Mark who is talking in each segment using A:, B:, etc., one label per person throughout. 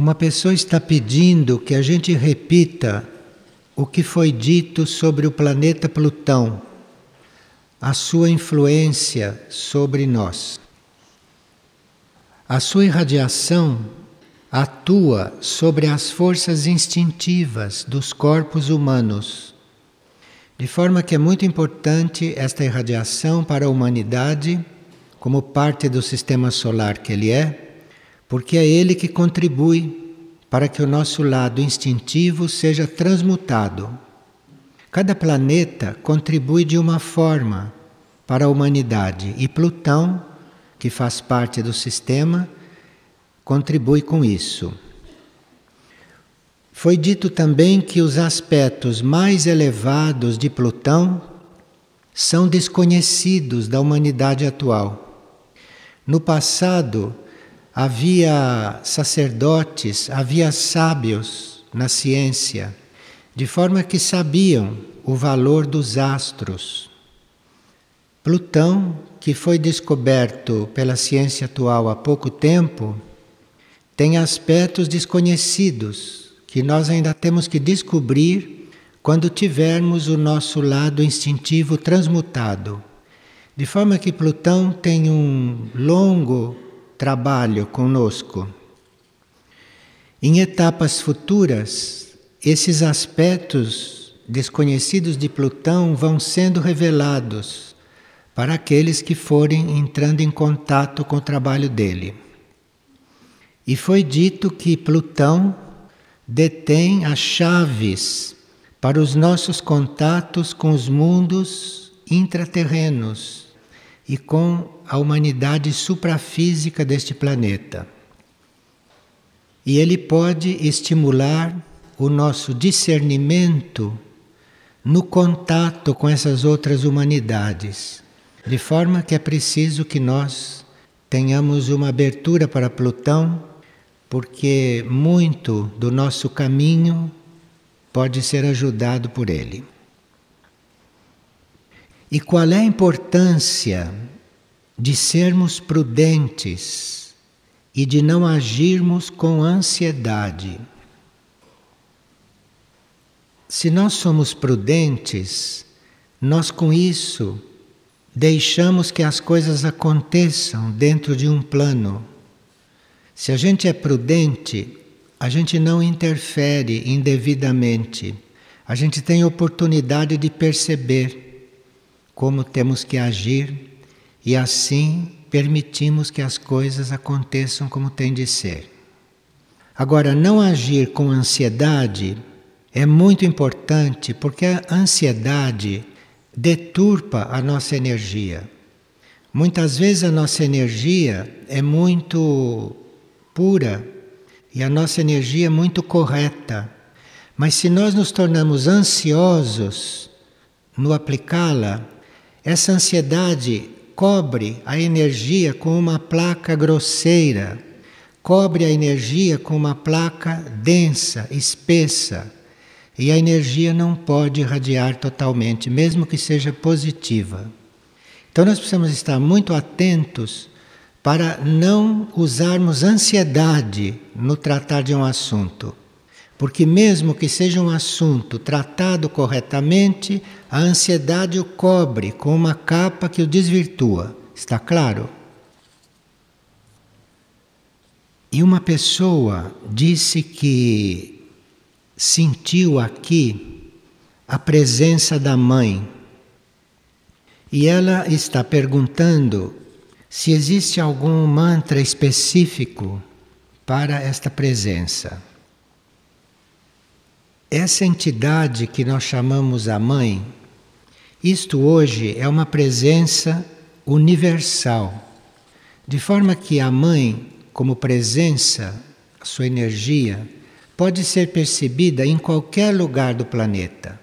A: Uma pessoa está pedindo que a gente repita o que foi dito sobre o planeta Plutão, a sua influência sobre nós. A sua irradiação atua sobre as forças instintivas dos corpos humanos, de forma que é muito importante esta irradiação para a humanidade, como parte do sistema solar que ele é porque é ele que contribui para que o nosso lado instintivo seja transmutado. Cada planeta contribui de uma forma para a humanidade e Plutão, que faz parte do sistema, contribui com isso. Foi dito também que os aspectos mais elevados de Plutão são desconhecidos da humanidade atual. No passado, havia sacerdotes, havia sábios na ciência, de forma que sabiam o valor dos astros. Plutão, que foi descoberto pela ciência atual há pouco tempo, tem aspectos desconhecidos que nós ainda temos que descobrir quando tivermos o nosso lado instintivo transmutado. De forma que Plutão tem um longo trabalho conosco. Em etapas futuras, esses aspectos desconhecidos de Plutão vão sendo revelados para aqueles que forem entrando em contato com o trabalho dele. E foi dito que Plutão detém as chaves para os nossos contatos com os mundos intraterrenos e com a humanidade suprafísica deste planeta. E ele pode estimular o nosso discernimento no contato com essas outras humanidades, de forma que é preciso que nós tenhamos uma abertura para Plutão, porque muito do nosso caminho pode ser ajudado por ele. E qual é a importância de sermos prudentes e de não agirmos com ansiedade? Se nós somos prudentes, nós com isso deixamos que as coisas aconteçam dentro de um plano. Se a gente é prudente, a gente não interfere indevidamente. A gente tem oportunidade de perceber como temos que agir e assim permitimos que as coisas aconteçam como tem de ser. Agora, não agir com ansiedade é muito importante porque a ansiedade deturpa a nossa energia. Muitas vezes a nossa energia é muito pura e a nossa energia é muito correta. Mas se nós nos tornamos ansiosos no aplicá-la, essa ansiedade cobre a energia com uma placa grosseira, cobre a energia com uma placa densa, espessa, e a energia não pode irradiar totalmente, mesmo que seja positiva. Então nós precisamos estar muito atentos para não usarmos ansiedade no tratar de um assunto. Porque, mesmo que seja um assunto tratado corretamente, a ansiedade o cobre com uma capa que o desvirtua. Está claro? E uma pessoa disse que sentiu aqui a presença da mãe. E ela está perguntando se existe algum mantra específico para esta presença. Essa entidade que nós chamamos a Mãe, isto hoje é uma presença universal, de forma que a Mãe, como presença, a sua energia, pode ser percebida em qualquer lugar do planeta.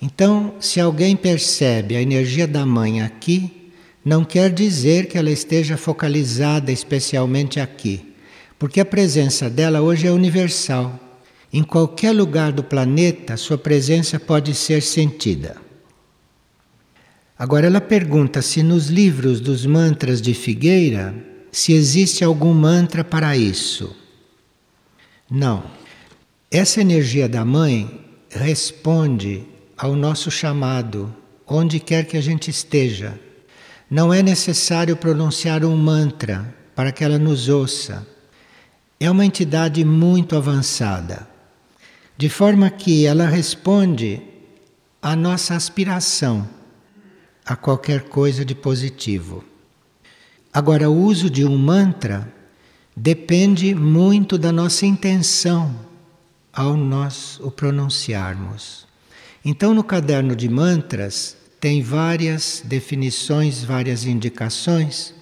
A: Então, se alguém percebe a energia da Mãe aqui, não quer dizer que ela esteja focalizada especialmente aqui, porque a presença dela hoje é universal. Em qualquer lugar do planeta, sua presença pode ser sentida. Agora ela pergunta se nos livros dos mantras de Figueira se existe algum mantra para isso. Não. Essa energia da mãe responde ao nosso chamado, onde quer que a gente esteja. Não é necessário pronunciar um mantra para que ela nos ouça. É uma entidade muito avançada, de forma que ela responde à nossa aspiração a qualquer coisa de positivo. Agora, o uso de um mantra depende muito da nossa intenção ao nós o pronunciarmos. Então, no caderno de mantras, tem várias definições, várias indicações,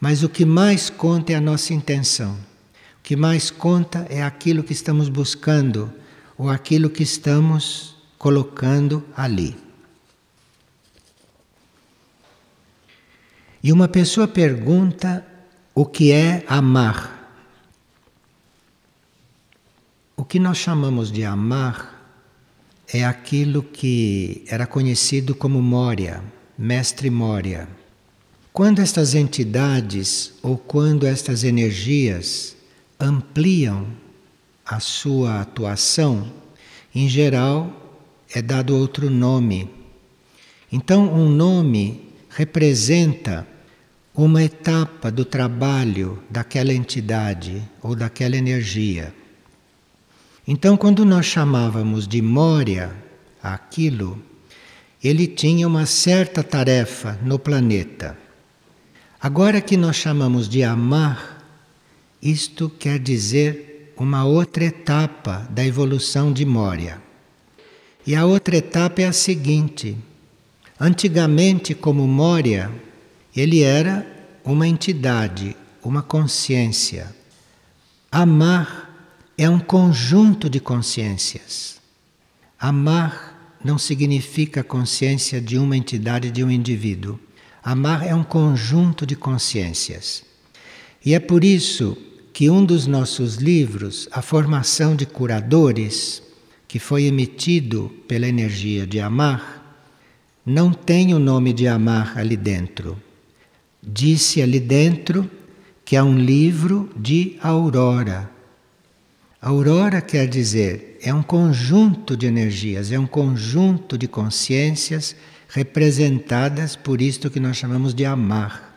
A: mas o que mais conta é a nossa intenção. O que mais conta é aquilo que estamos buscando ou aquilo que estamos colocando ali. E uma pessoa pergunta o que é amar. O que nós chamamos de amar é aquilo que era conhecido como Moria, mestre Moria. Quando estas entidades ou quando estas energias ampliam a sua atuação, em geral é dado outro nome. Então, um nome representa uma etapa do trabalho daquela entidade ou daquela energia. Então, quando nós chamávamos de Mória aquilo, ele tinha uma certa tarefa no planeta. Agora que nós chamamos de amar, isto quer dizer uma outra etapa da evolução de Mória. E a outra etapa é a seguinte: antigamente, como Mória, ele era uma entidade, uma consciência. Amar é um conjunto de consciências. Amar não significa consciência de uma entidade, de um indivíduo. Amar é um conjunto de consciências. E é por isso que um dos nossos livros, A Formação de Curadores, que foi emitido pela energia de amar, não tem o nome de amar ali dentro. Disse ali dentro que é um livro de aurora Aurora quer dizer, é um conjunto de energias, é um conjunto de consciências representadas por isto que nós chamamos de amar.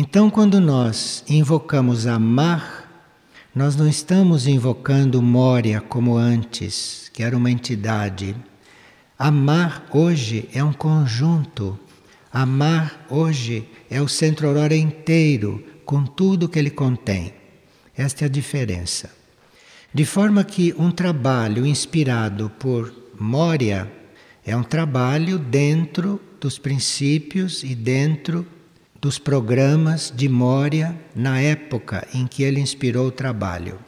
A: Então, quando nós invocamos amar, nós não estamos invocando Mória como antes, que era uma entidade. Amar hoje é um conjunto. Amar hoje é o centro aurora inteiro, com tudo que ele contém. Esta é a diferença. De forma que um trabalho inspirado por Moria é um trabalho dentro dos princípios e dentro dos programas de Moria na época em que ele inspirou o trabalho.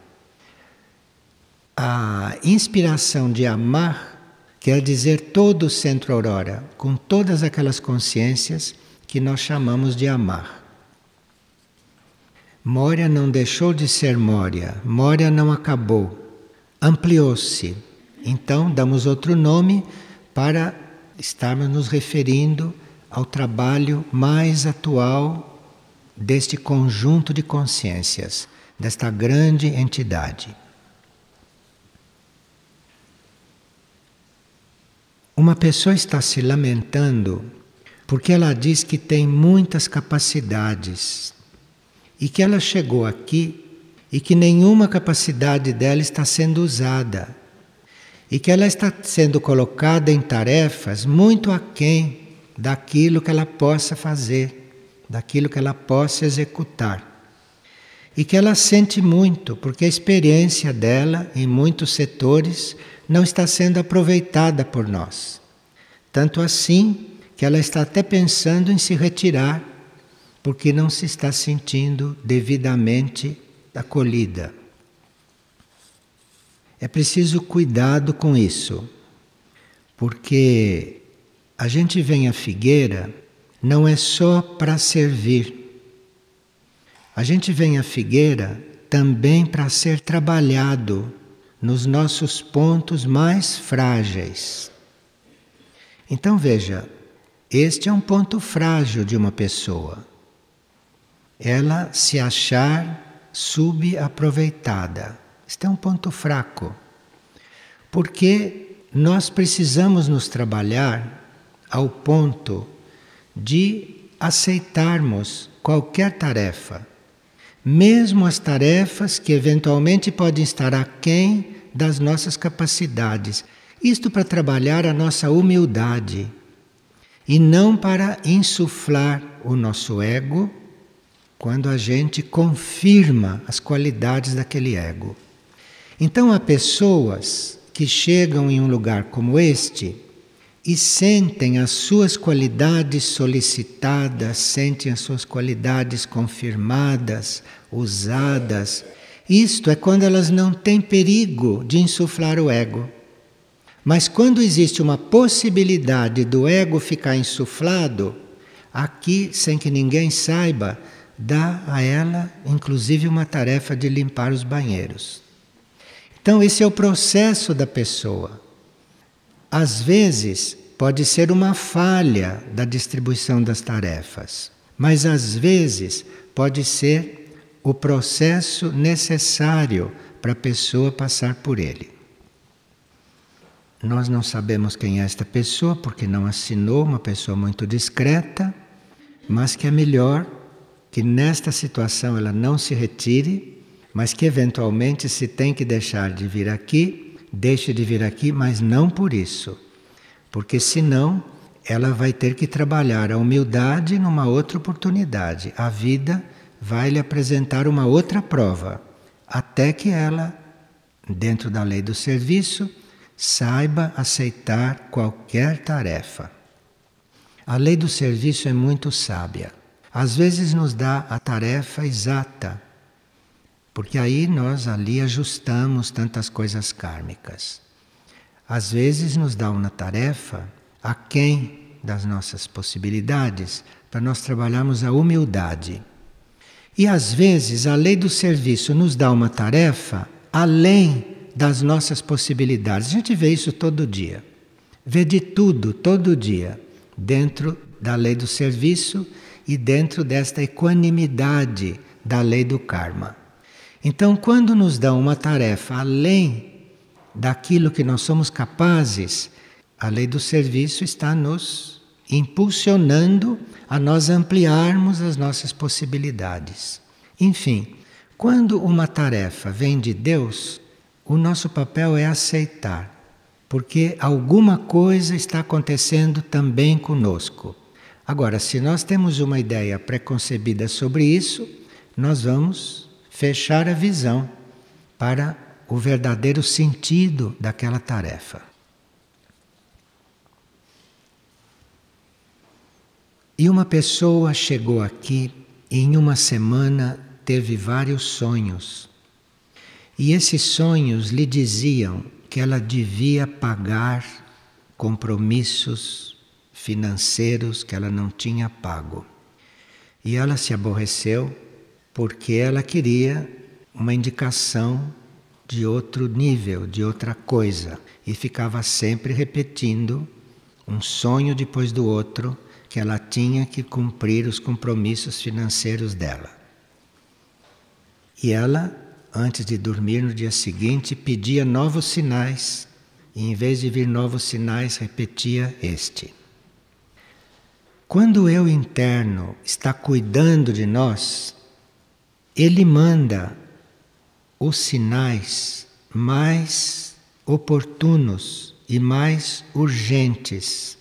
A: A inspiração de amar quer dizer todo o centro aurora, com todas aquelas consciências que nós chamamos de amar. Mória não deixou de ser Mória, Mória não acabou, ampliou-se. Então, damos outro nome para estarmos nos referindo ao trabalho mais atual deste conjunto de consciências, desta grande entidade. Uma pessoa está se lamentando porque ela diz que tem muitas capacidades, e que ela chegou aqui e que nenhuma capacidade dela está sendo usada e que ela está sendo colocada em tarefas muito aquém daquilo que ela possa fazer, daquilo que ela possa executar. E que ela sente muito, porque a experiência dela em muitos setores não está sendo aproveitada por nós. Tanto assim que ela está até pensando em se retirar porque não se está sentindo devidamente acolhida. É preciso cuidado com isso, porque a gente vem à figueira não é só para servir. A gente vem à figueira também para ser trabalhado nos nossos pontos mais frágeis. Então veja, este é um ponto frágil de uma pessoa ela se achar subaproveitada, Este é um ponto fraco. Porque nós precisamos nos trabalhar ao ponto de aceitarmos qualquer tarefa, mesmo as tarefas que eventualmente podem estar aquém das nossas capacidades. Isto para trabalhar a nossa humildade e não para insuflar o nosso ego quando a gente confirma as qualidades daquele ego. Então há pessoas que chegam em um lugar como este e sentem as suas qualidades solicitadas, sentem as suas qualidades confirmadas, usadas. Isto é quando elas não têm perigo de insuflar o ego. Mas quando existe uma possibilidade do ego ficar insuflado, aqui, sem que ninguém saiba, dá a ela, inclusive, uma tarefa de limpar os banheiros. Então, esse é o processo da pessoa. Às vezes, pode ser uma falha da distribuição das tarefas, mas às vezes pode ser o processo necessário para a pessoa passar por ele. Nós não sabemos quem é esta pessoa porque não assinou, uma pessoa muito discreta, mas que é melhor que nesta situação ela não se retire, mas que eventualmente se tem que deixar de vir aqui, deixe de vir aqui, mas não por isso. Porque senão ela vai ter que trabalhar a humildade numa outra oportunidade. A vida vai lhe apresentar uma outra prova, até que ela, dentro da lei do serviço, saiba aceitar qualquer tarefa. A lei do serviço é muito sábia. Às vezes nos dá a tarefa exata, porque aí nós ali ajustamos tantas coisas kármicas. Às vezes nos dá uma tarefa aquém das nossas possibilidades para nós trabalharmos a humildade. E às vezes a lei do serviço nos dá uma tarefa além das nossas possibilidades. A gente vê isso todo dia. Vê de tudo, todo dia, dentro da lei do serviço e dentro desta equanimidade da lei do karma. Então, quando nos dão uma tarefa além daquilo que nós somos capazes, a lei do serviço está nos impulsionando a nós ampliarmos as nossas possibilidades. Enfim, quando uma tarefa vem de Deus, o nosso papel é aceitar, porque alguma coisa está acontecendo também conosco. Agora, se nós temos uma ideia preconcebida sobre isso, nós vamos fechar a visão para o verdadeiro sentido daquela tarefa. E uma pessoa chegou aqui e em uma semana teve vários sonhos. E esses sonhos lhe diziam que ela devia pagar compromissos financeiros que ela não tinha pago. E ela se aborreceu porque ela queria uma indicação de outro nível, de outra coisa, e ficava sempre repetindo um sonho depois do outro que ela tinha que cumprir os compromissos financeiros dela. E ela antes de dormir no dia seguinte, pedia novos sinais e, em vez de vir novos sinais, repetia este. Quando o eu interno está cuidando de nós, ele manda os sinais mais oportunos e mais urgentes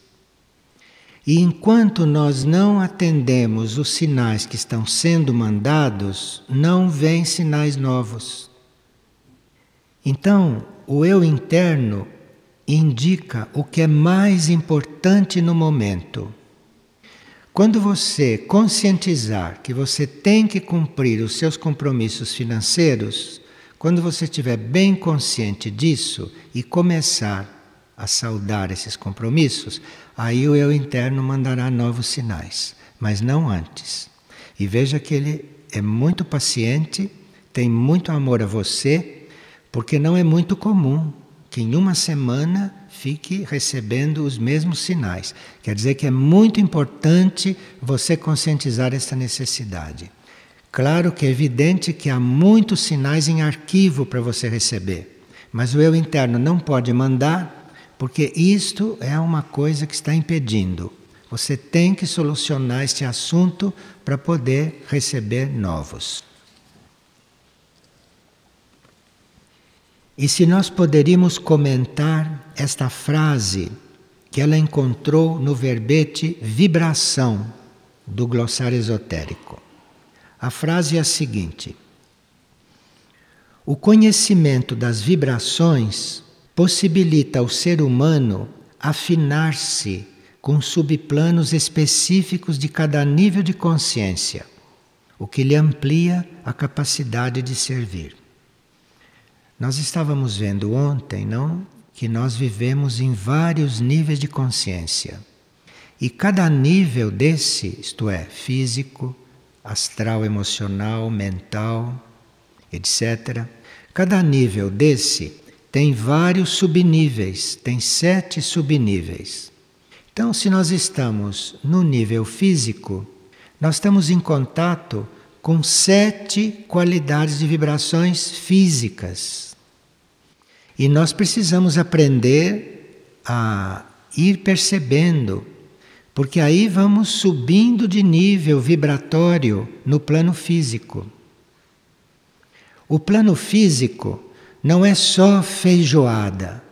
A: e enquanto nós não atendemos os sinais que estão sendo mandados, não vêm sinais novos. Então, o eu interno indica o que é mais importante no momento. Quando você conscientizar que você tem que cumprir os seus compromissos financeiros, quando você estiver bem consciente disso e começar a saudar esses compromissos, aí o eu interno mandará novos sinais, mas não antes. E veja que ele é muito paciente, tem muito amor a você, porque não é muito comum que em uma semana fique recebendo os mesmos sinais. Quer dizer que é muito importante você conscientizar essa necessidade. Claro que é evidente que há muitos sinais em arquivo para você receber, mas o eu interno não pode mandar porque isto é uma coisa que está impedindo. Você tem que solucionar este assunto para poder receber novos. E se nós poderíamos comentar esta frase que ela encontrou no verbete vibração do glossário esotérico. A frase é a seguinte: O conhecimento das vibrações possibilita ao ser humano afinar-se com subplanos específicos de cada nível de consciência, o que lhe amplia a capacidade de servir. Nós estávamos vendo ontem, não? Que nós vivemos em vários níveis de consciência. E cada nível desse, isto é, físico, astral, emocional, mental, etc., cada nível desse tem vários subníveis, tem sete subníveis. Então, se nós estamos no nível físico, nós estamos em contato com sete qualidades de vibrações físicas. E nós precisamos aprender a ir percebendo, porque aí vamos subindo de nível vibratório no plano físico. O plano físico não é só feijoada.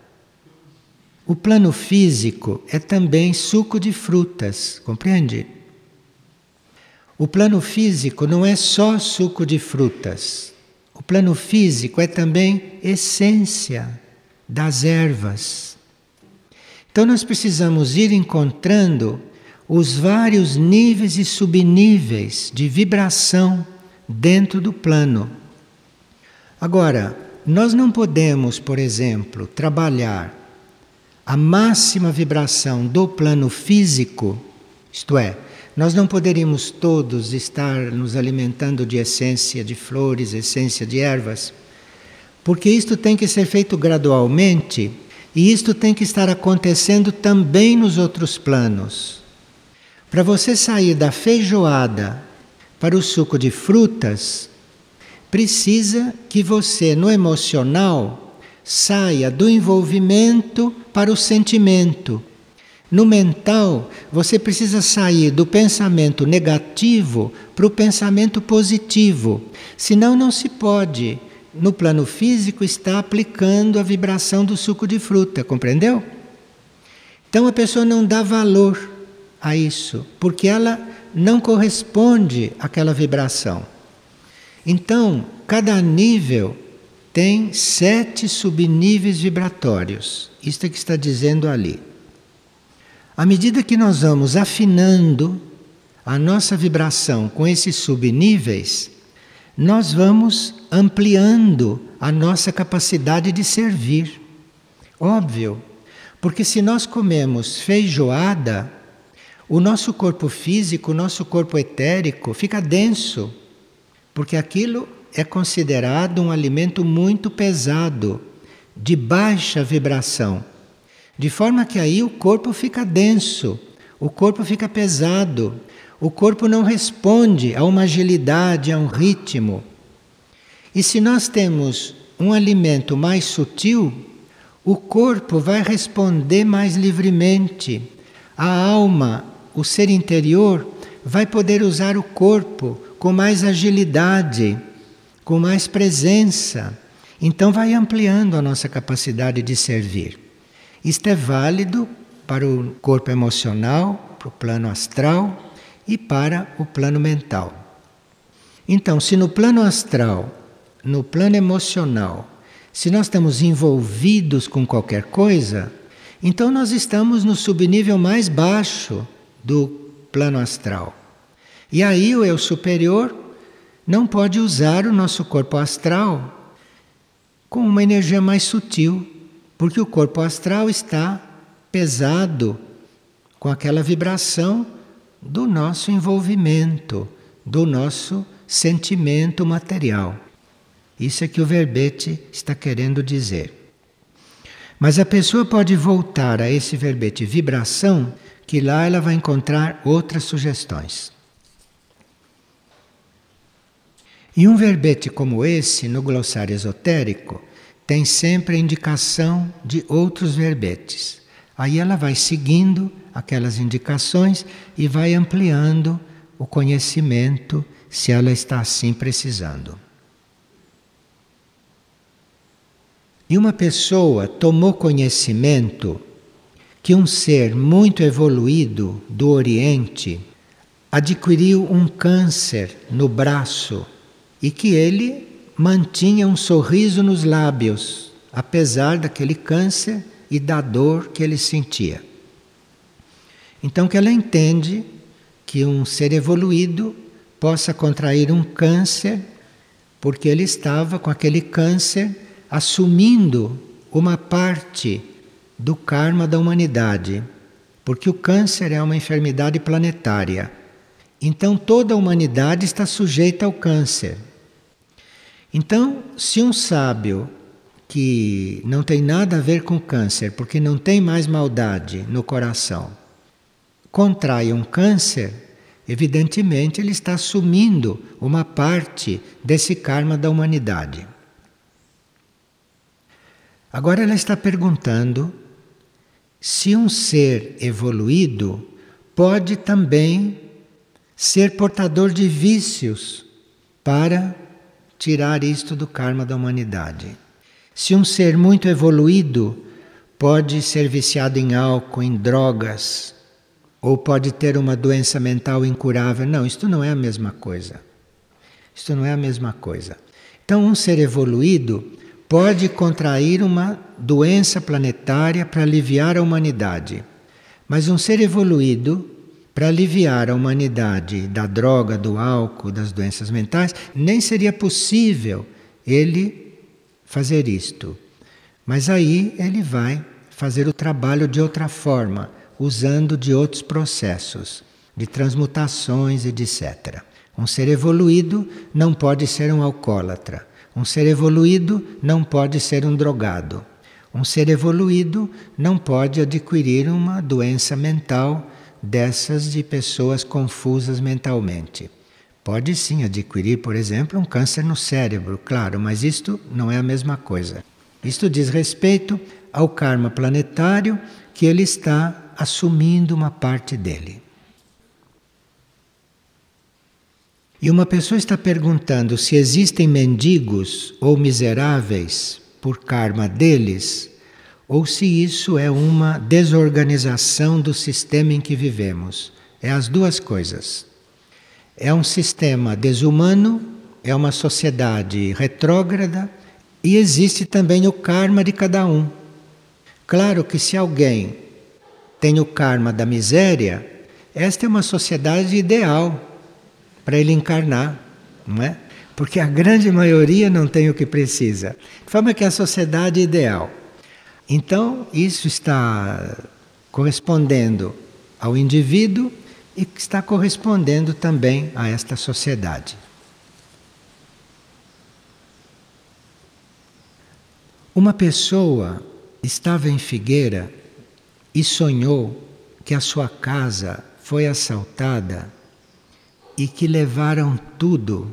A: O plano físico é também suco de frutas, compreende? O plano físico não é só suco de frutas. O plano físico é também essência das ervas. Então nós precisamos ir encontrando os vários níveis e subníveis de vibração dentro do plano. Agora, nós não podemos, por exemplo, trabalhar a máxima vibração do plano físico, isto é, nós não poderíamos todos estar nos alimentando de essência de flores, essência de ervas, porque isto tem que ser feito gradualmente e isto tem que estar acontecendo também nos outros planos. Para você sair da feijoada para o suco de frutas, precisa que você, no emocional, saia do envolvimento para o sentimento no mental, você precisa sair do pensamento negativo para o pensamento positivo. Senão, não se pode, no plano físico, estar aplicando a vibração do suco de fruta, compreendeu? Então, a pessoa não dá valor a isso, porque ela não corresponde àquela vibração. Então, cada nível tem sete subníveis vibratórios. Isto é que está dizendo ali. À medida que nós vamos afinando a nossa vibração com esses subníveis, nós vamos ampliando a nossa capacidade de servir. Óbvio, porque se nós comemos feijoada, o nosso corpo físico, o nosso corpo etérico fica denso, porque aquilo é considerado um alimento muito pesado, de baixa vibração. De forma que aí o corpo fica denso, o corpo fica pesado, o corpo não responde a uma agilidade, a um ritmo. E se nós temos um alimento mais sutil, o corpo vai responder mais livremente. A alma, o ser interior, vai poder usar o corpo com mais agilidade, com mais presença. Então, vai ampliando a nossa capacidade de servir. Isto é válido para o corpo emocional, para o plano astral e para o plano mental. Então, se no plano astral, no plano emocional, se nós estamos envolvidos com qualquer coisa, então nós estamos no subnível mais baixo do plano astral. E aí o eu superior não pode usar o nosso corpo astral com uma energia mais sutil, porque o corpo astral está pesado com aquela vibração do nosso envolvimento, do nosso sentimento material. Isso é que o verbete está querendo dizer. Mas a pessoa pode voltar a esse verbete vibração, que lá ela vai encontrar outras sugestões. E um verbete como esse, no glossário esotérico, tem sempre a indicação de outros verbetes. Aí ela vai seguindo aquelas indicações e vai ampliando o conhecimento se ela está assim precisando. E uma pessoa tomou conhecimento que um ser muito evoluído do Oriente adquiriu um câncer no braço e que ele mantinha um sorriso nos lábios, apesar daquele câncer e da dor que ele sentia. Então que ela entende que um ser evoluído possa contrair um câncer porque ele estava com aquele câncer assumindo uma parte do karma da humanidade, porque o câncer é uma enfermidade planetária. Então toda a humanidade está sujeita ao câncer. Então, se um sábio que não tem nada a ver com câncer, porque não tem mais maldade no coração, contrai um câncer, evidentemente ele está assumindo uma parte desse karma da humanidade. Agora ela está perguntando se um ser evoluído pode também ser portador de vícios para tirar isto do karma da humanidade. Se um ser muito evoluído pode ser viciado em álcool, em drogas, ou pode ter uma doença mental incurável, não, isto não é a mesma coisa. Isto não é a mesma coisa. Então, um ser evoluído pode contrair uma doença planetária para aliviar a humanidade. Mas um ser evoluído para aliviar a humanidade da droga, do álcool, das doenças mentais, nem seria possível ele fazer isto. Mas aí ele vai fazer o trabalho de outra forma, usando de outros processos, de transmutações e etc. Um ser evoluído não pode ser um alcoólatra. Um ser evoluído não pode ser um drogado. Um ser evoluído não pode adquirir uma doença mental dessas de pessoas confusas mentalmente. Pode sim adquirir, por exemplo, um câncer no cérebro, claro, mas isto não é a mesma coisa. Isto diz respeito ao karma planetário que ele está assumindo uma parte dele. E uma pessoa está perguntando se existem mendigos ou miseráveis por karma deles ou se isso é uma desorganização do sistema em que vivemos. É as duas coisas. É um sistema desumano, é uma sociedade retrógrada e existe também o karma de cada um. Claro que se alguém tem o karma da miséria, esta é uma sociedade ideal para ele encarnar, não é? Porque a grande maioria não tem o que precisa. De forma que é a sociedade ideal. Então, isso está correspondendo ao indivíduo e está correspondendo também a esta sociedade. Uma pessoa estava em Figueira e sonhou que a sua casa foi assaltada e que levaram tudo.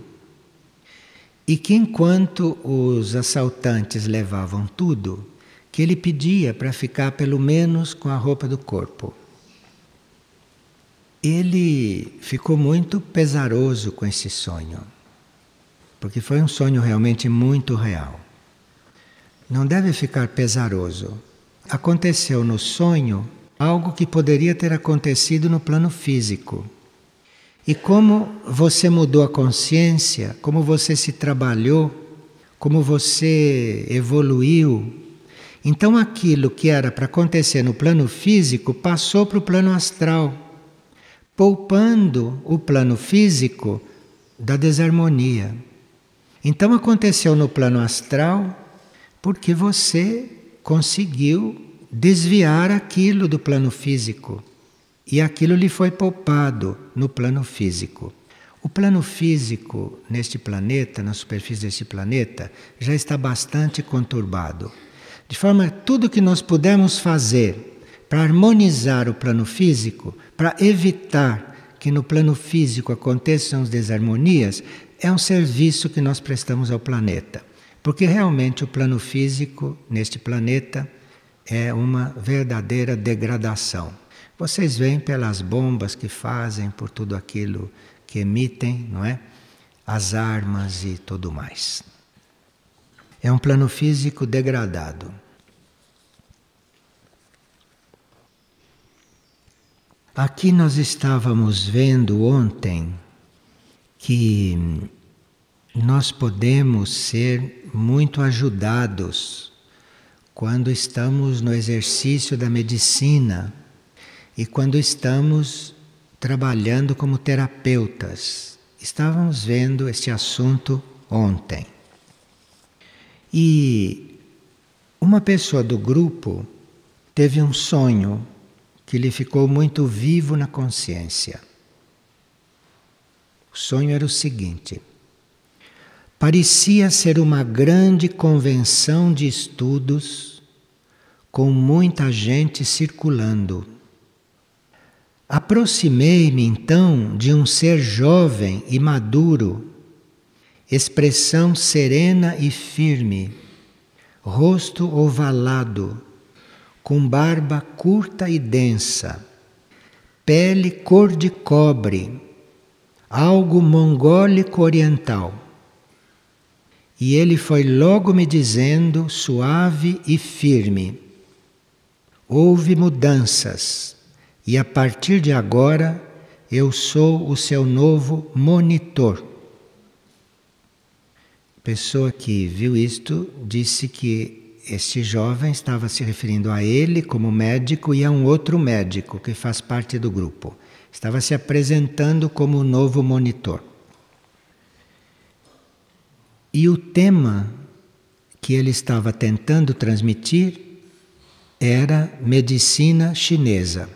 A: E que enquanto os assaltantes levavam tudo, que ele pedia para ficar pelo menos com a roupa do corpo. Ele ficou muito pesaroso com esse sonho, porque foi um sonho realmente muito real. Não deve ficar pesaroso. Aconteceu no sonho algo que poderia ter acontecido no plano físico. E como você mudou a consciência, como você se trabalhou, como você evoluiu então aquilo que era para acontecer no plano físico passou para o plano astral, poupando o plano físico da desarmonia. Então aconteceu no plano astral porque você conseguiu desviar aquilo do plano físico e aquilo lhe foi poupado no plano físico. O plano físico neste planeta, na superfície deste planeta, já está bastante conturbado. De forma que tudo que nós pudermos fazer para harmonizar o plano físico, para evitar que no plano físico aconteçam desarmonias, é um serviço que nós prestamos ao planeta. Porque realmente o plano físico neste planeta é uma verdadeira degradação. Vocês veem pelas bombas que fazem, por tudo aquilo que emitem, não é? As armas e tudo mais. É um plano físico degradado. Aqui nós estávamos vendo ontem que nós podemos ser muito ajudados quando estamos no exercício da medicina e quando estamos trabalhando como terapeutas. Estávamos vendo este assunto ontem. E uma pessoa do grupo teve um sonho que lhe ficou muito vivo na consciência. O sonho era o seguinte: parecia ser uma grande convenção de estudos com muita gente circulando. Aproximei-me então de um ser jovem e maduro, expressão serena e firme, rosto ovalado com barba curta e densa, pele cor de cobre, algo mongólico oriental. E ele foi logo me dizendo, suave e firme: Houve mudanças, e a partir de agora eu sou o seu novo monitor. A pessoa que viu isto disse que este jovem estava se referindo a ele como médico e a um outro médico que faz parte do grupo. Estava se apresentando como o novo monitor. E o tema que ele estava tentando transmitir era medicina chinesa.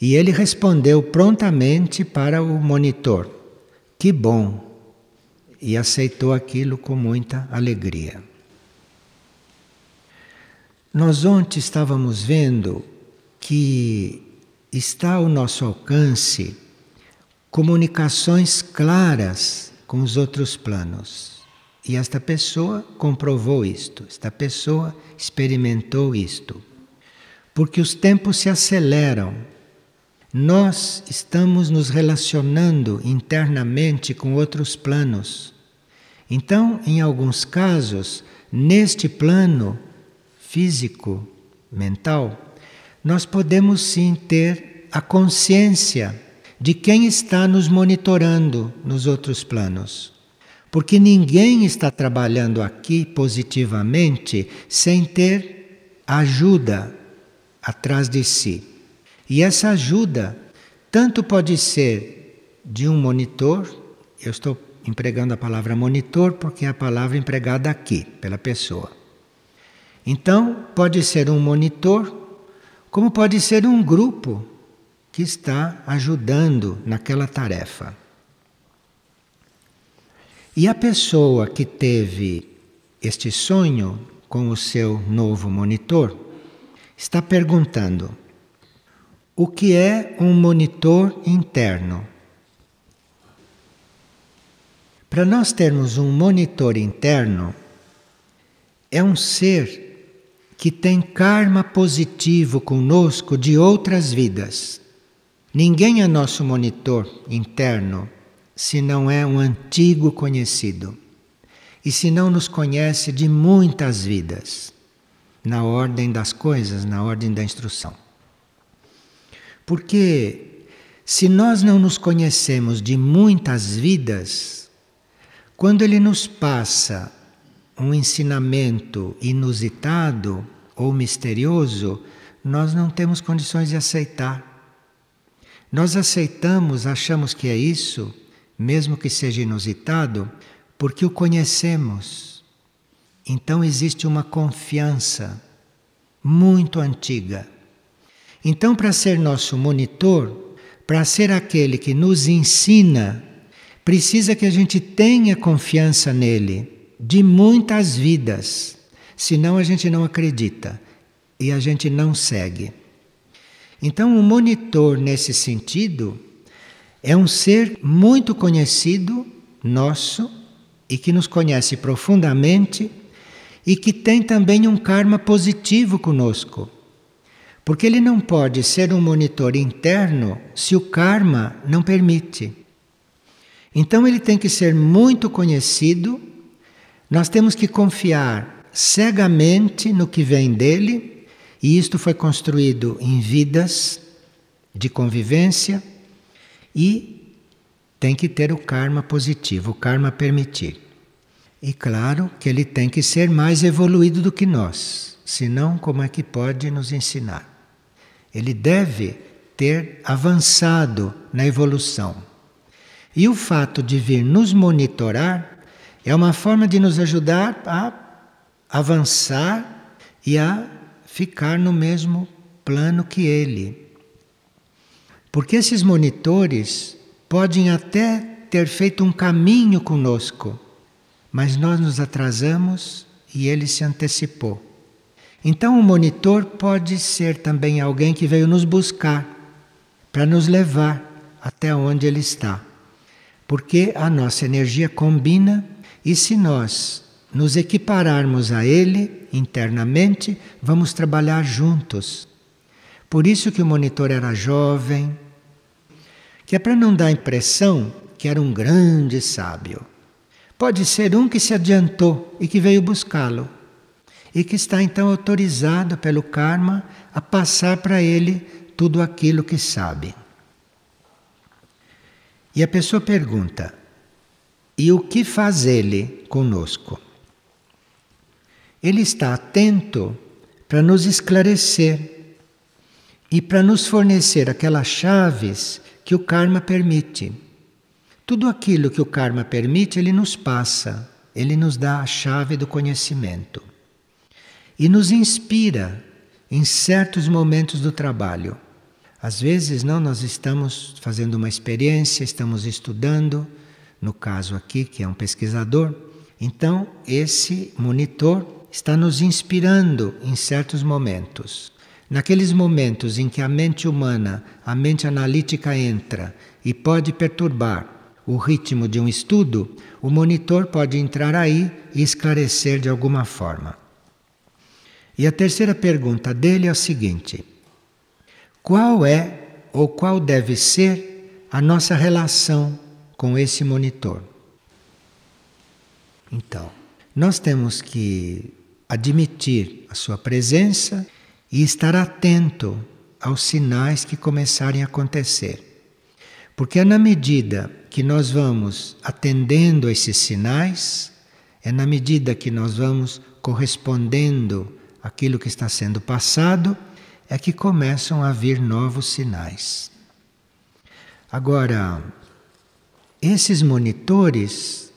A: E ele respondeu prontamente para o monitor: Que bom! E aceitou aquilo com muita alegria. Nós ontem estávamos vendo que está ao nosso alcance comunicações claras com os outros planos. E esta pessoa comprovou isto, esta pessoa experimentou isto. Porque os tempos se aceleram. Nós estamos nos relacionando internamente com outros planos. Então, em alguns casos, neste plano, físico, mental, nós podemos sim ter a consciência de quem está nos monitorando nos outros planos. Porque ninguém está trabalhando aqui positivamente sem ter ajuda atrás de si. E essa ajuda tanto pode ser de um monitor, eu estou empregando a palavra monitor porque é a palavra empregada aqui pela pessoa então, pode ser um monitor, como pode ser um grupo que está ajudando naquela tarefa. E a pessoa que teve este sonho com o seu novo monitor está perguntando: o que é um monitor interno? Para nós termos um monitor interno, é um ser que tem karma positivo conosco de outras vidas. Ninguém é nosso monitor interno se não é um antigo conhecido e se não nos conhece de muitas vidas, na ordem das coisas, na ordem da instrução. Porque se nós não nos conhecemos de muitas vidas, quando ele nos passa um ensinamento inusitado ou misterioso, nós não temos condições de aceitar. Nós aceitamos, achamos que é isso, mesmo que seja inusitado, porque o conhecemos. Então existe uma confiança muito antiga. Então, para ser nosso monitor, para ser aquele que nos ensina, precisa que a gente tenha confiança nele de muitas vidas. Senão a gente não acredita e a gente não segue. Então, o monitor, nesse sentido, É um ser muito conhecido, nosso, e que nos conhece profundamente e que tem também um karma positivo conosco. Porque ele não pode ser um monitor interno se o karma não permite. Então ele tem que ser muito conhecido, nós temos que confiar cegamente no que vem dele, e isto foi construído em vidas de convivência e tem que ter o karma positivo, o karma permitir. E claro que ele tem que ser mais evoluído do que nós, senão, como é que pode nos ensinar? Ele deve ter avançado na evolução. E o fato de vir nos monitorar é uma forma de nos ajudar a avançar e a ficar no mesmo plano que ele. Porque esses monitores podem até ter feito um caminho conosco, mas nós nos atrasamos e ele se antecipou. Então, o monitor pode ser também alguém que veio nos buscar, para nos levar até onde ele está. Porque a nossa energia combina e se nós nos equipararmos a ele internamente, vamos trabalhar juntos. Por isso que o monitor era jovem, que é para não dar a impressão que era um grande sábio. Pode ser um que se adiantou e que veio buscá-lo, e que está então autorizado pelo karma a passar para ele tudo aquilo que sabe. E a pessoa pergunta: e o que faz ele conosco? Ele está atento para nos esclarecer e para nos fornecer aquelas chaves que o karma permite. Tudo aquilo que o karma permite, ele nos passa, ele nos dá a chave do conhecimento. E nos inspira em certos momentos do trabalho. Às vezes, não, nós estamos fazendo uma experiência, estamos estudando, no caso aqui, que é um pesquisador, então esse monitor está nos inspirando em certos momentos. Naqueles momentos em que a mente humana, a mente analítica entra e pode perturbar o ritmo de um estudo, o monitor pode entrar aí e esclarecer de alguma forma. E a terceira pergunta dele é a seguinte: qual é ou qual deve ser a nossa relação com esse monitor? Então, nós temos que admitir a sua presença e estar atento aos sinais que começarem a acontecer. Porque é na medida que nós vamos atendendo a esses sinais, é na medida que nós vamos correspondendo àquilo que está sendo passado, é que começam a vir novos sinais. Agora, esses monitores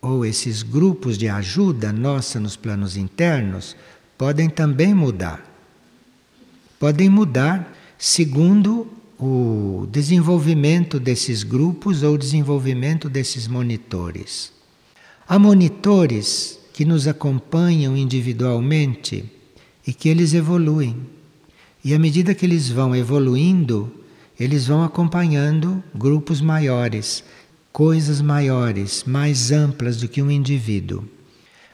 A: ou esses grupos de ajuda nossa nos planos internos podem também mudar podem mudar segundo o desenvolvimento desses grupos ou o desenvolvimento desses monitores. Há monitores que nos acompanham individualmente e que eles evoluem. E à medida que eles vão evoluindo, eles vão acompanhando grupos maiores, coisas maiores, mais amplas do que um indivíduo.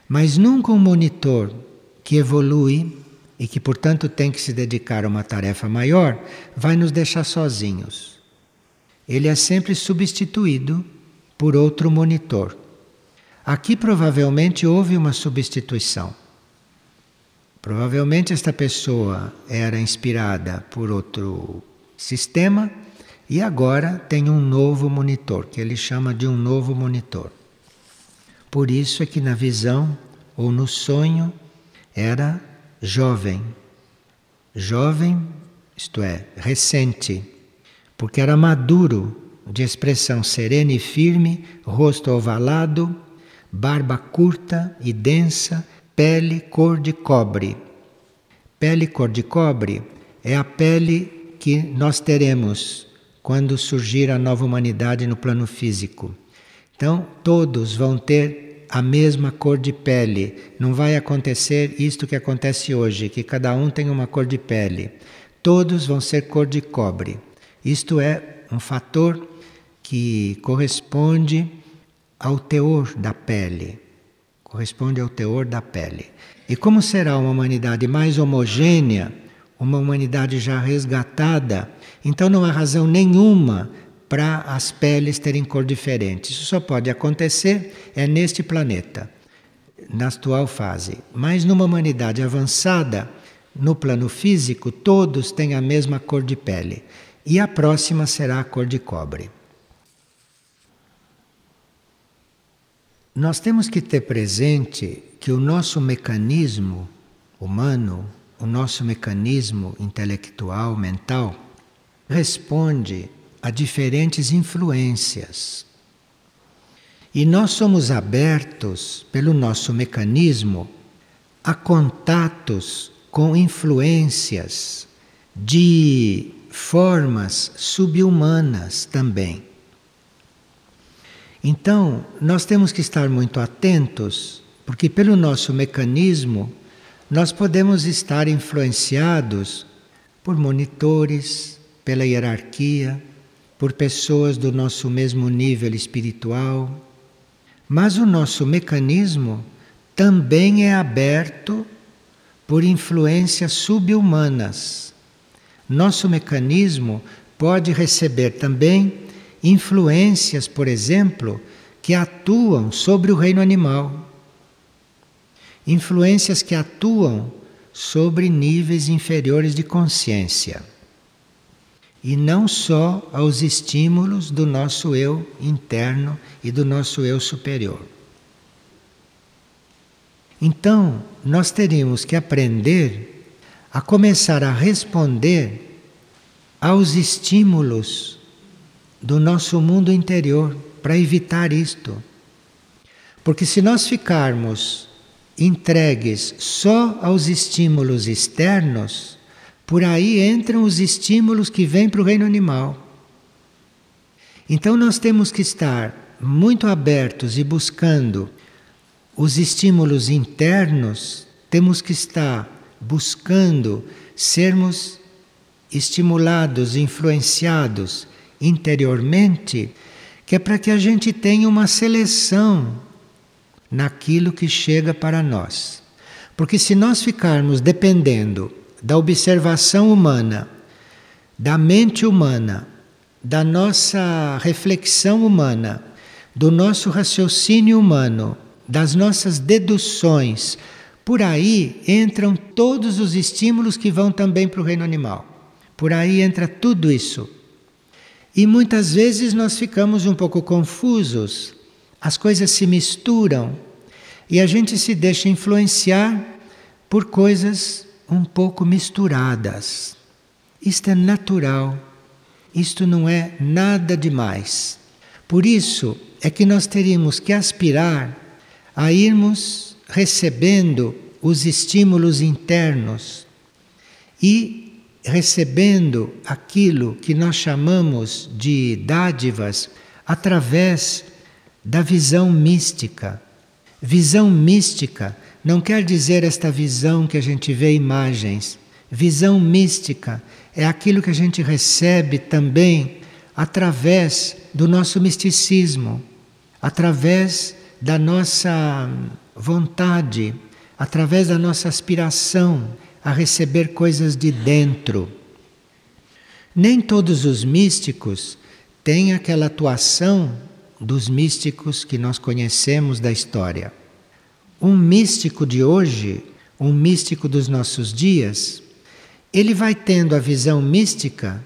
A: Mas nunca um monitor que evolui e que, portanto, tem que se dedicar a uma tarefa maior, vai nos deixar sozinhos. Ele é sempre substituído por outro monitor. Aqui provavelmente houve uma substituição. Provavelmente esta pessoa era inspirada por outro sistema e agora tem um novo monitor, que ele chama de um novo monitor. Por isso é que na visão ou no sonho era jovem. Jovem, isto é, recente, porque era maduro, de expressão serena e firme, rosto ovalado, barba curta e densa, pele cor de cobre. Pele cor de cobre é a pele que nós teremos quando surgir a nova humanidade no plano físico. Então, todos vão ter a mesma cor de pele. Não vai acontecer isto que acontece hoje, que cada um tem uma cor de pele. Todos vão ser cor de cobre. Isto é um fator que corresponde ao teor da pele. Corresponde ao teor da pele. E como será uma humanidade mais homogênea, uma humanidade já resgatada, então não há razão nenhuma para as peles terem cor diferente. Isso só pode acontecer é neste planeta, na atual fase. Mas numa humanidade avançada, no plano físico, todos têm a mesma cor de pele. E a próxima será a cor de cobre. Nós temos que ter presente que o nosso mecanismo humano, o nosso mecanismo intelectual, mental, responde a diferentes influências. E nós somos abertos pelo nosso mecanismo a contatos com influências de formas subhumanas também. Então, nós temos que estar muito atentos, porque pelo nosso mecanismo nós podemos estar influenciados por monitores, pela hierarquia, por pessoas do nosso mesmo nível espiritual. Mas o nosso mecanismo também é aberto por influências subhumanas. Nosso mecanismo pode receber também influências, por exemplo, que atuam sobre o reino animal. Influências que atuam sobre níveis inferiores de consciência. E não só aos estímulos do nosso eu interno e do nosso eu superior. Então, nós teríamos que aprender a começar a responder aos estímulos do nosso mundo interior para evitar isto. Porque se nós ficarmos entregues só aos estímulos externos, por aí entram os estímulos que vêm para o reino animal. Então nós temos que estar muito abertos e buscando os estímulos internos, temos que estar buscando sermos estimulados, influenciados interiormente, que é para que a gente tenha uma seleção naquilo que chega para nós. Porque se nós ficarmos dependendo da observação humana, da mente humana, da nossa reflexão humana, do nosso raciocínio humano, das nossas deduções. Por aí entram todos os estímulos que vão também para o reino animal. Por aí entra tudo isso. E muitas vezes nós ficamos um pouco confusos, as coisas se misturam e a gente se deixa influenciar por coisas um pouco misturadas. Isto é natural, isto não é nada demais. Por isso é que nós teríamos que aspirar a irmos recebendo os estímulos internos e recebendo aquilo que nós chamamos de dádivas através da visão mística. Visão mística não quer dizer esta visão que a gente vê imagens. Visão mística é aquilo que a gente recebe também através do nosso misticismo, através da nossa vontade, através da nossa aspiração a receber coisas de dentro. Nem todos os místicos têm aquela atuação dos místicos que nós conhecemos da história. Um místico de hoje, um místico dos nossos dias, ele vai tendo a visão mística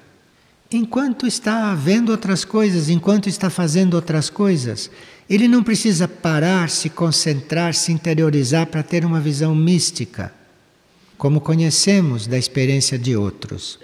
A: enquanto está vendo outras coisas, enquanto está fazendo outras coisas. Ele não precisa parar, se concentrar, se interiorizar para ter uma visão mística, como conhecemos da experiência de outros.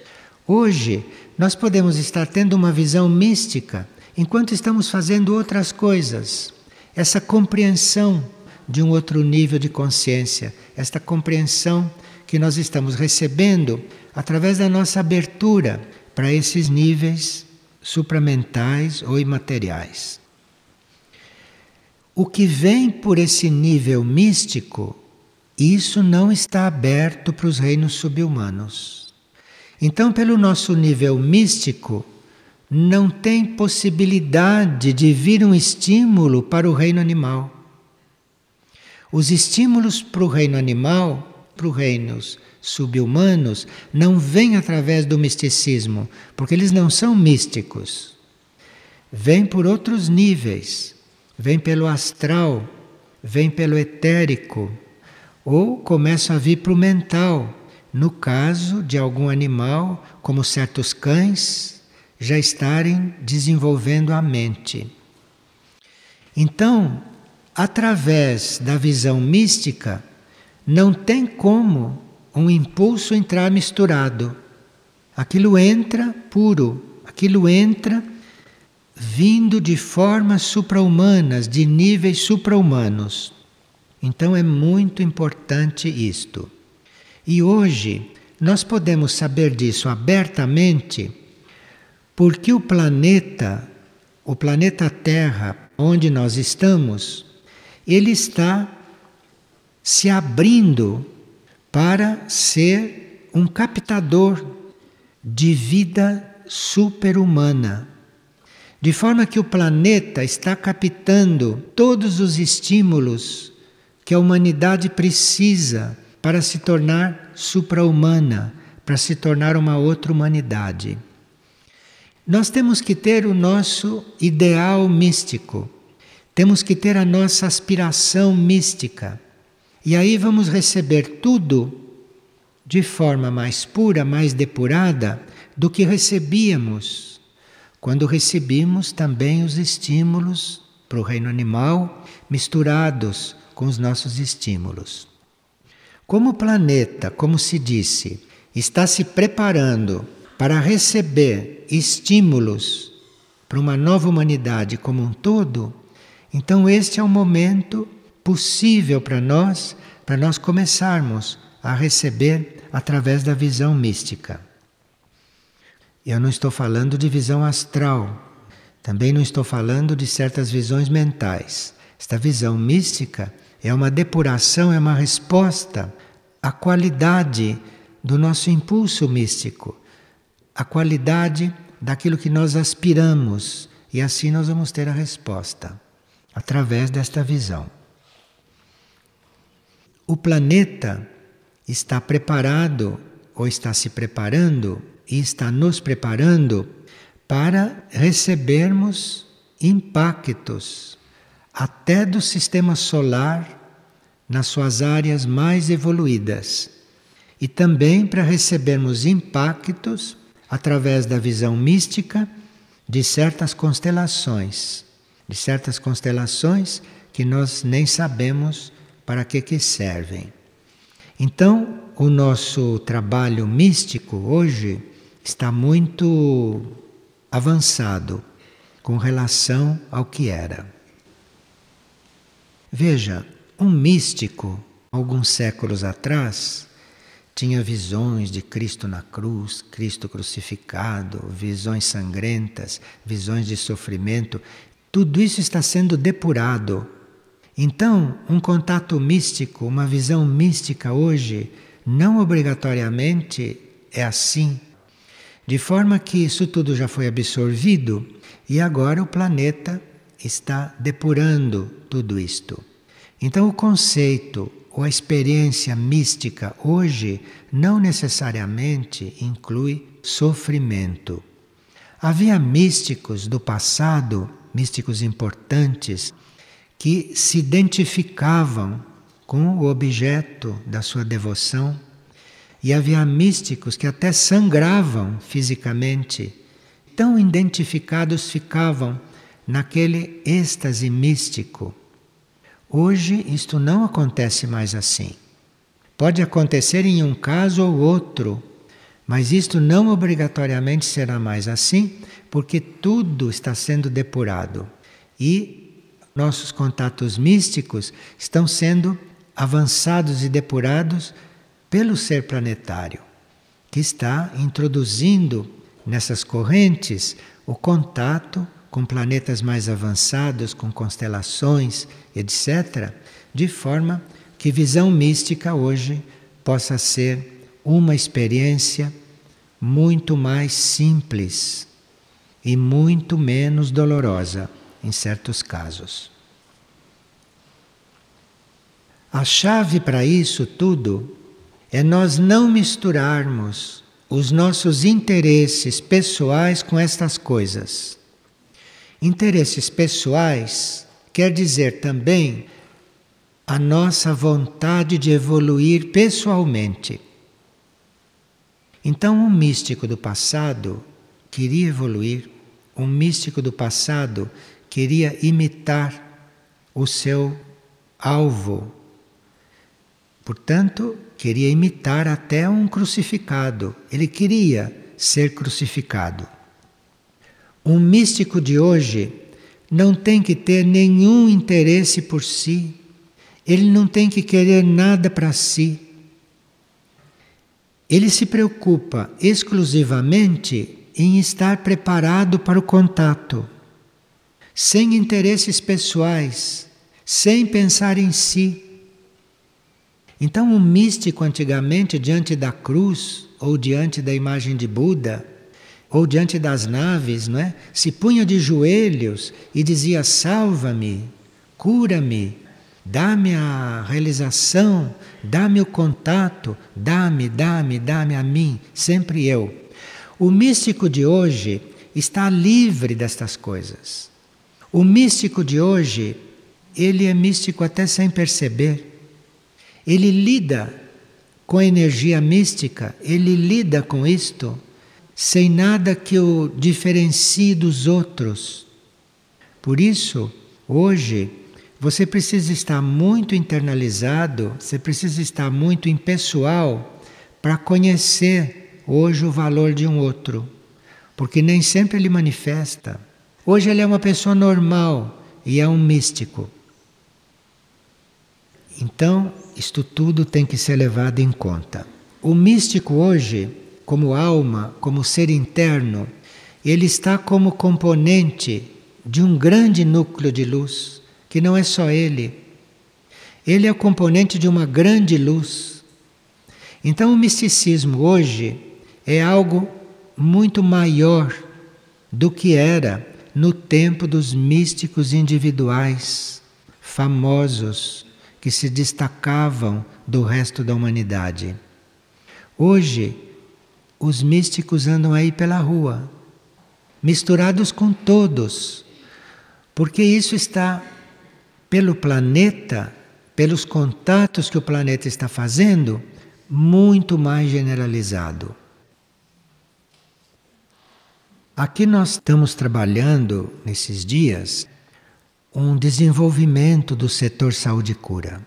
A: Hoje, nós podemos estar tendo uma visão mística enquanto estamos fazendo outras coisas. Essa compreensão de um outro nível de consciência, esta compreensão que nós estamos recebendo através da nossa abertura para esses níveis supramentais ou imateriais. O que vem por esse nível místico, isso não está aberto para os reinos subhumanos. Então, pelo nosso nível místico, não tem possibilidade de vir um estímulo para o reino animal. Os estímulos para o reino animal, para os reinos subhumanos, não vêm através do misticismo, porque eles não são místicos. Vêm por outros níveis, vêm pelo astral, vêm pelo etérico, ou começam a vir para o mental, no caso de algum animal, como certos cães, já estarem desenvolvendo a mente. Então, através da visão mística, não tem como um impulso entrar misturado. Aquilo entra puro, aquilo entra vindo de formas supra-humanas, de níveis supra-humanos. Então é muito importante isto. E hoje nós podemos saber disso abertamente porque o planeta, o planeta Terra, onde nós estamos, ele está se abrindo para ser um captador de vida superhumana. De forma que o planeta está captando todos os estímulos que a humanidade precisa para se tornar supra-humana, para se tornar uma outra humanidade. Nós temos que ter o nosso ideal místico, temos que ter a nossa aspiração mística. E aí vamos receber tudo de forma mais pura, mais depurada do que recebíamos quando recebíamos também os estímulos para o reino animal misturados com os nossos estímulos. Como o planeta, como se disse, está se preparando para receber estímulos para uma nova humanidade como um todo, então este é o momento possível para nós, para nós começarmos a receber através da visão mística. Eu não estou falando de visão astral, também não estou falando de certas visões mentais. Esta visão mística é uma depuração, é uma resposta à qualidade do nosso impulso místico, à qualidade daquilo que nós aspiramos, e assim nós vamos ter a resposta através desta visão. O planeta está preparado ou está se preparando e está nos preparando para recebermos impactos até do sistema solar nas suas áreas mais evoluídas e também para recebermos impactos através da visão mística de certas constelações, de certas constelações que nós nem sabemos para que que servem. Então, o nosso trabalho místico hoje está muito avançado com relação ao que era. Veja, um místico, alguns séculos atrás, tinha visões de Cristo na cruz, Cristo crucificado, visões sangrentas, visões de sofrimento. Tudo isso está sendo depurado. Então, um contato místico, uma visão mística hoje, não obrigatoriamente é assim. De forma que isso tudo já foi absorvido e agora o planeta está depurando tudo isto. Então, o conceito ou a experiência mística hoje não necessariamente inclui sofrimento. Havia místicos do passado, místicos importantes, que se identificavam com o objeto da sua devoção, e havia místicos que até sangravam fisicamente, tão identificados ficavam naquele êxtase místico. Hoje isto não acontece mais assim. Pode acontecer em um caso ou outro, mas isto não obrigatoriamente será mais assim, porque tudo está sendo depurado e nossos contatos místicos estão sendo avançados e depurados pelo ser planetário, que está introduzindo nessas correntes o contato com planetas mais avançados, com constelações, etc., de forma que visão mística hoje possa ser uma experiência muito mais simples e muito menos dolorosa em certos casos. A chave para isso tudo é nós não misturarmos os nossos interesses pessoais com estas coisas. Interesses pessoais quer dizer também a nossa vontade de evoluir pessoalmente. Então, um místico do passado queria evoluir, um místico do passado queria imitar o seu alvo. Portanto, queria imitar até um crucificado. Ele queria ser crucificado. Um místico de hoje não tem que ter nenhum interesse por si, ele não tem que querer nada para si. Ele se preocupa exclusivamente em estar preparado para o contato, sem interesses pessoais, sem pensar em si. Então, um místico antigamente, diante da cruz, ou diante da imagem de Buda, ou diante das naves, não é? se punha de joelhos e dizia: Salva-me, cura-me, dá-me a realização, dá-me o contato, dá-me, dá-me, dá-me a mim, sempre eu. O místico de hoje está livre destas coisas. O místico de hoje, ele é místico até sem perceber. Ele lida com a energia mística, ele lida com isto sem nada que o diferencie dos outros. Por isso, hoje, você precisa estar muito internalizado, você precisa estar muito impessoal para conhecer hoje o valor de um outro, porque nem sempre ele manifesta. Hoje ele é uma pessoa normal e é um místico. Então, isto tudo tem que ser levado em conta. O místico hoje, como alma, como ser interno, ele está como componente de um grande núcleo de luz, que não é só ele. Ele é o componente de uma grande luz. Então, o misticismo hoje é algo muito maior do que era no tempo dos místicos individuais, famosos, que se destacavam do resto da humanidade. Hoje, os místicos andam aí pela rua, misturados com todos, porque isso está pelo planeta, pelos contatos que o planeta está fazendo, muito mais generalizado. Aqui nós estamos trabalhando nesses dias um desenvolvimento do setor saúde e cura.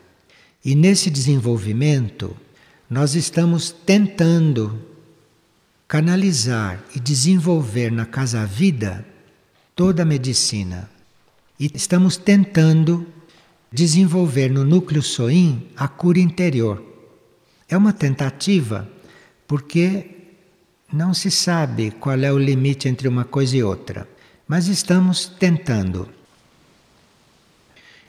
A: E nesse desenvolvimento, nós estamos tentando canalizar e desenvolver na Casa Vida toda a medicina. E estamos tentando desenvolver no núcleo Soim a cura interior. É uma tentativa porque não se sabe qual é o limite entre uma coisa e outra, mas estamos tentando.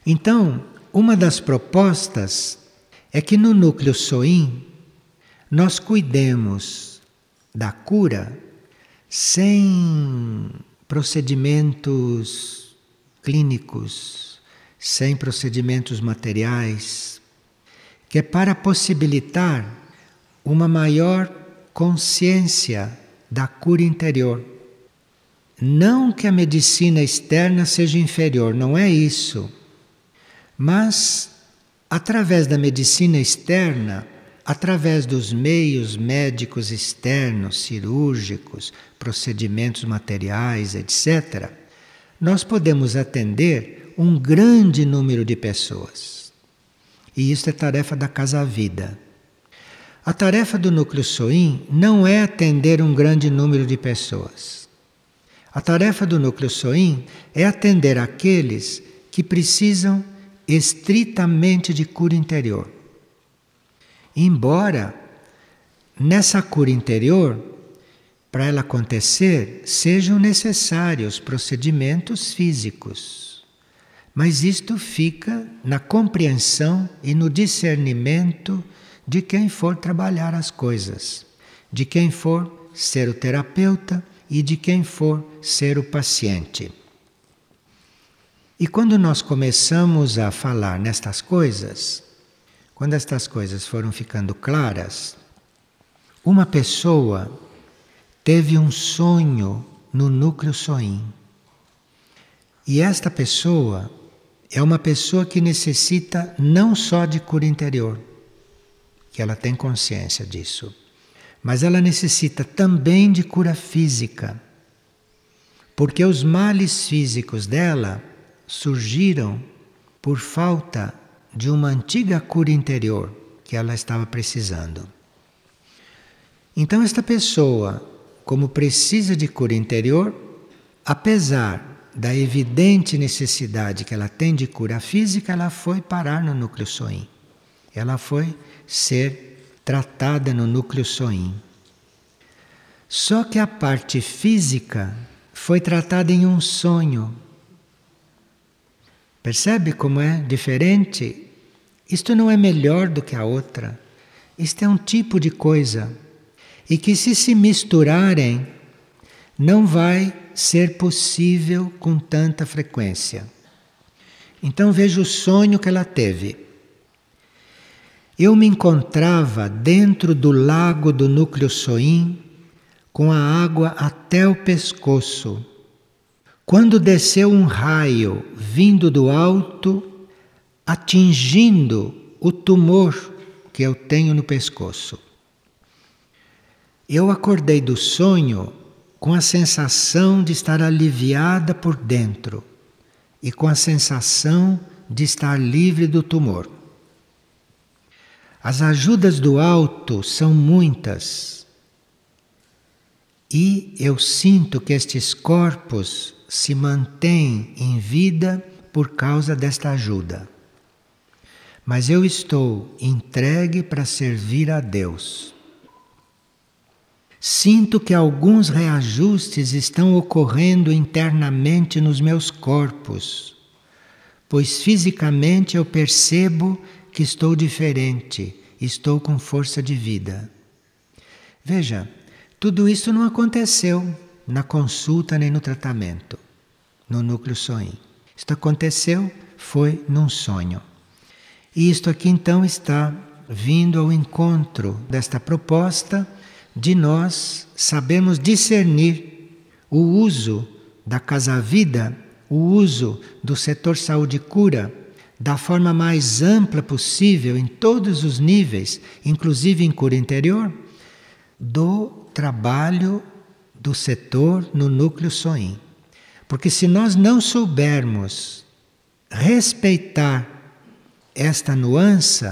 A: Então, uma das propostas é que no núcleo Soim nós cuidemos da cura sem procedimentos clínicos, sem procedimentos materiais, que é para possibilitar uma maior consciência da cura interior. Não que a medicina externa seja inferior, não é isso. Mas, através da medicina externa, através dos meios médicos externos, cirúrgicos, procedimentos materiais, etc., nós podemos atender um grande número de pessoas. E isso é tarefa da Casa Vida. A tarefa do Núcleo Soim não é atender um grande número de pessoas. A tarefa do Núcleo Soim é atender aqueles que precisam estritamente de cura interior. Embora nessa cura interior, para ela acontecer, sejam necessários procedimentos físicos. Mas isto fica na compreensão e no discernimento de quem for trabalhar as coisas, de quem for ser o terapeuta e de quem for ser o paciente. E quando nós começamos a falar nestas coisas, quando estas coisas foram ficando claras, uma pessoa teve um sonho no núcleo soim. E esta pessoa é uma pessoa que necessita não só de cura interior, que ela tem consciência disso, mas ela necessita também de cura física. Porque os males físicos dela surgiram por falta de uma antiga cura interior que ela estava precisando. Então, esta pessoa, como precisa de cura interior, apesar da evidente necessidade que ela tem de cura física, ela foi parar no núcleo soim. Ela foi ser tratada no núcleo soim. Só que a parte física foi tratada em um sonho. Percebe como é diferente? Isto não é melhor do que a outra. Isto é um tipo de coisa. E que se se misturarem, não vai ser possível com tanta frequência. Então veja o sonho que ela teve. Eu me encontrava dentro do lago do núcleo soim, com a água até o pescoço, quando desceu um raio vindo do alto, atingindo o tumor que eu tenho no pescoço. Eu acordei do sonho com a sensação de estar aliviada por dentro e com a sensação de estar livre do tumor. As ajudas do alto são muitas e eu sinto que estes corpos se mantêm em vida por causa desta ajuda. Mas eu estou entregue para servir a Deus. Sinto que alguns reajustes estão ocorrendo internamente nos meus corpos, pois fisicamente eu percebo que estou diferente, estou com força de vida. Veja, tudo isso não aconteceu na consulta nem no tratamento, no núcleo sonho. Isto aconteceu foi num sonho. E isto aqui então está vindo ao encontro desta proposta de nós sabemos discernir o uso da casa-vida, o uso do setor saúde e cura da forma mais ampla possível em todos os níveis, inclusive em cura interior, do trabalho do setor no núcleo soim. Porque se nós não soubermos respeitar esta nuance,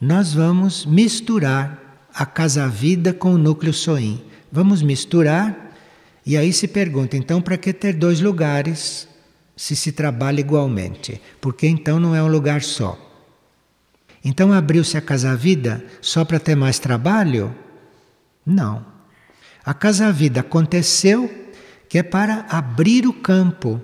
A: nós vamos misturar a casa-vida com o núcleo soim. Vamos misturar e aí se pergunta, então, para que ter dois lugares se se trabalha igualmente? Porque então não é um lugar só. Então abriu-se a casa-vida só para ter mais trabalho? Não. A casa-vida aconteceu que é para abrir o campo,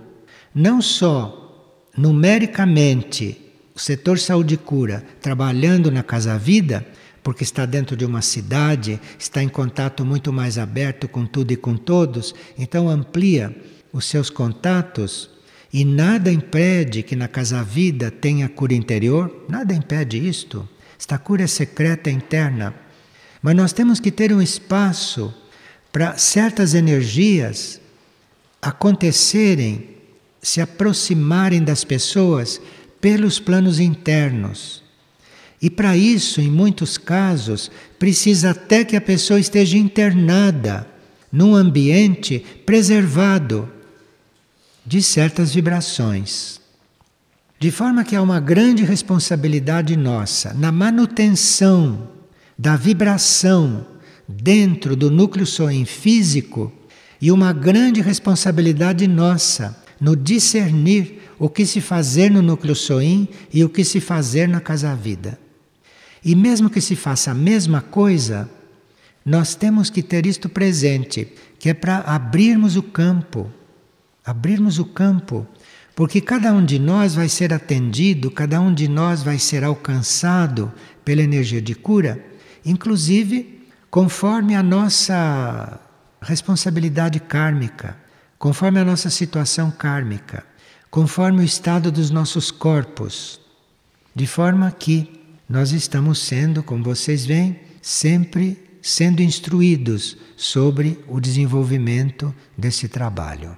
A: não só numericamente o setor saúde e cura trabalhando na casa-vida, porque está dentro de uma cidade, está em contato muito mais aberto com tudo e com todos, então amplia os seus contatos e nada impede que na Casa Vida tenha cura interior, nada impede isto. Esta cura é secreta interna. Mas nós temos que ter um espaço para certas energias acontecerem, se aproximarem das pessoas pelos planos internos. E para isso, em muitos casos, precisa até que a pessoa esteja internada num ambiente preservado de certas vibrações. De forma que há uma grande responsabilidade nossa na manutenção da vibração dentro do núcleo soim físico e uma grande responsabilidade nossa no discernir o que se fazer no núcleo soim e o que se fazer na casa-vida. E mesmo que se faça a mesma coisa, nós temos que ter isto presente, que é para abrirmos o campo. Abrirmos o campo. Porque cada um de nós vai ser atendido, cada um de nós vai ser alcançado pela energia de cura, inclusive conforme a nossa responsabilidade kármica, conforme a nossa situação kármica, conforme o estado dos nossos corpos, de forma que nós estamos sendo, como vocês veem, sempre sendo instruídos sobre o desenvolvimento desse trabalho.